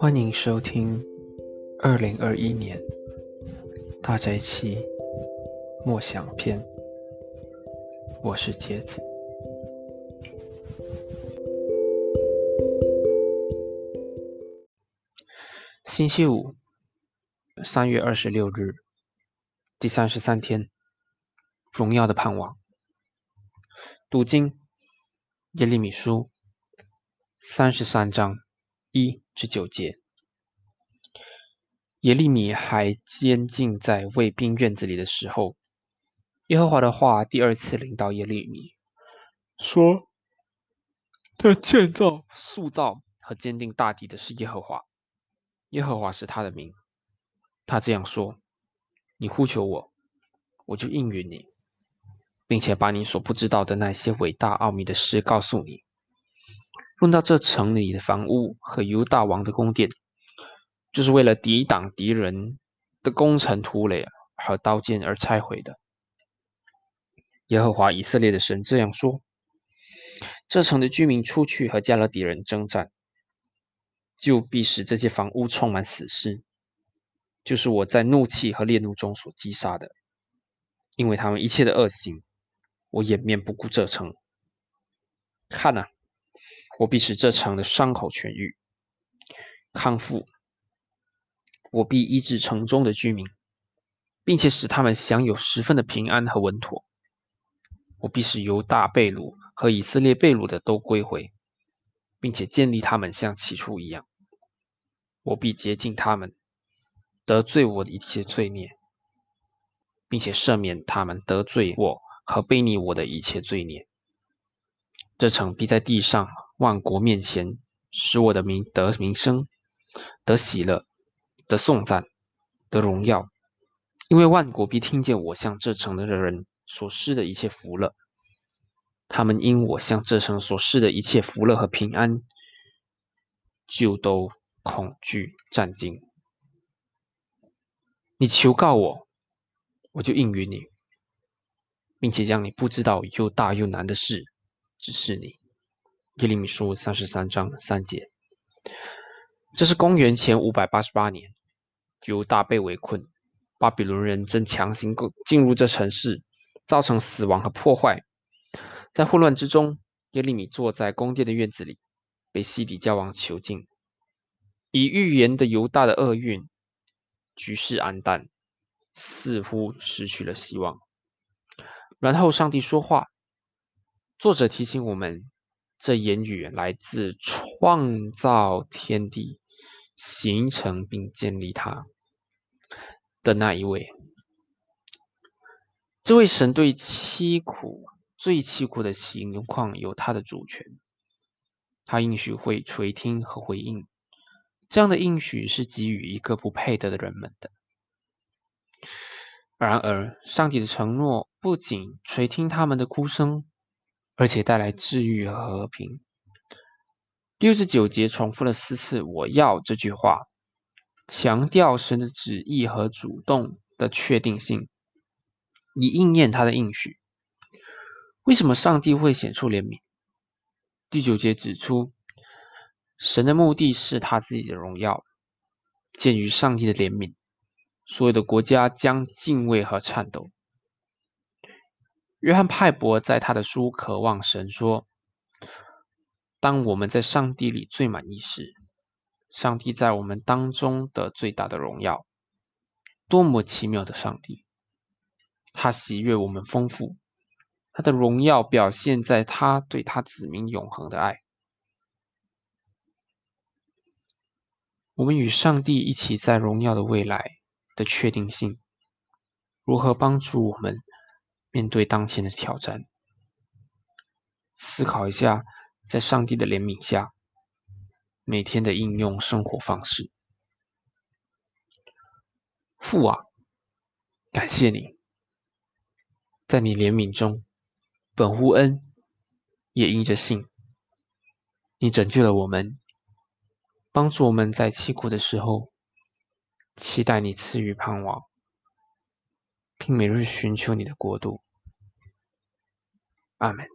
欢迎收听二零二一年大宅期默想篇，我是杰子。星期五，三月二十六日，第三十三天，荣耀的盼望。读经耶利米书三十三章一至九节。耶利米还监禁在卫兵院子里的时候，耶和华的话第二次临到耶利米，说：“他建造、塑造和坚定大地的是耶和华。”耶和华是他的名，他这样说：“你呼求我，我就应允你，并且把你所不知道的那些伟大奥秘的事告诉你。论到这城里的房屋和犹大王的宫殿，就是为了抵挡敌人的攻城突垒和刀剑而拆毁的。”耶和华以色列的神这样说：“这城的居民出去和加勒底人征战。”就必使这些房屋充满死尸，就是我在怒气和烈怒中所击杀的，因为他们一切的恶行，我掩面不顾这城。看呐，我必使这城的伤口痊愈、康复，我必医治城中的居民，并且使他们享有十分的平安和稳妥。我必使犹大贝鲁和以色列贝鲁的都归回，并且建立他们像起初一样。我必洁净他们得罪我的一切罪孽，并且赦免他们得罪我和背逆我的一切罪孽。这城必在地上万国面前使我的名得名声、得喜乐、得颂赞、得荣耀，因为万国必听见我向这城的人所施的一切福乐。他们因我向这城所施的一切福乐和平安，就都。恐惧战惊，你求告我，我就应允你，并且将你不知道又大又难的事指示你。耶利米书三十三章三节。这是公元前五百八十八年，犹大被围困，巴比伦人正强行进入这城市，造成死亡和破坏。在混乱之中，耶利米坐在宫殿的院子里，被西底教王囚禁。已预言的犹大的厄运，局势黯淡，似乎失去了希望。然后上帝说话，作者提醒我们，这言语来自创造天地、形成并建立它的那一位。这位神对凄苦、最凄苦的情况有他的主权，他应许会垂听和回应。这样的应许是给予一个不配得的人们的。然而，上帝的承诺不仅垂听他们的哭声，而且带来治愈和和平。六十九节重复了四次“我要”这句话，强调神的旨意和主动的确定性，以应验他的应许。为什么上帝会显出怜悯？第九节指出。神的目的是他自己的荣耀。鉴于上帝的怜悯，所有的国家将敬畏和颤抖。约翰派伯在他的书《渴望神》说：“当我们在上帝里最满意时，上帝在我们当中的最大的荣耀。多么奇妙的上帝！他喜悦我们丰富，他的荣耀表现在他对他子民永恒的爱。”我们与上帝一起在荣耀的未来的确定性，如何帮助我们面对当前的挑战？思考一下，在上帝的怜悯下，每天的应用生活方式。父啊，感谢你，在你怜悯中，本乎恩，也因着信，你拯救了我们。帮助我们在凄苦的时候，期待你赐予盼望，并每日寻求你的国度，阿门。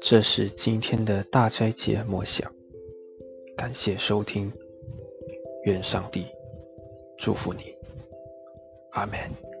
这是今天的大斋节默想，感谢收听，愿上帝祝福你，阿门。